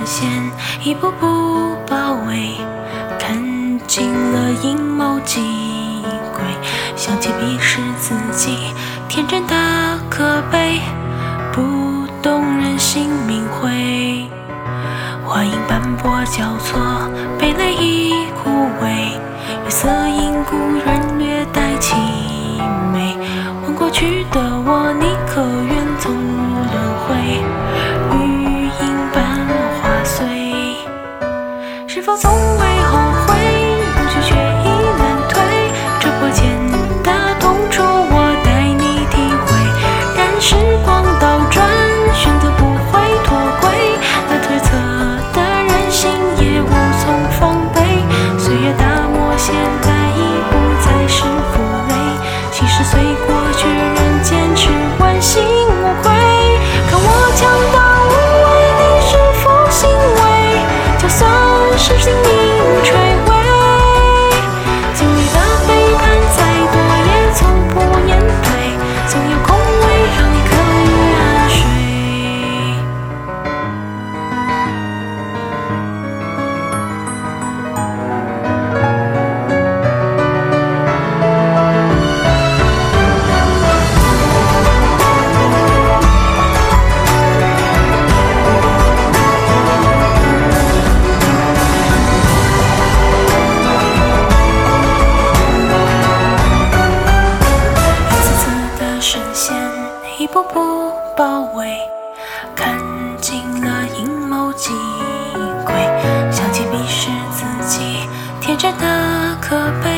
视线一步步包围，看尽了阴谋机诡，想起彼时自己天真的可悲，不懂人心明晦。花影斑驳交错，被泪已枯萎，月色因故人略带凄美。否从未？为看尽了阴谋机诡，想起迷失自己天真的可悲。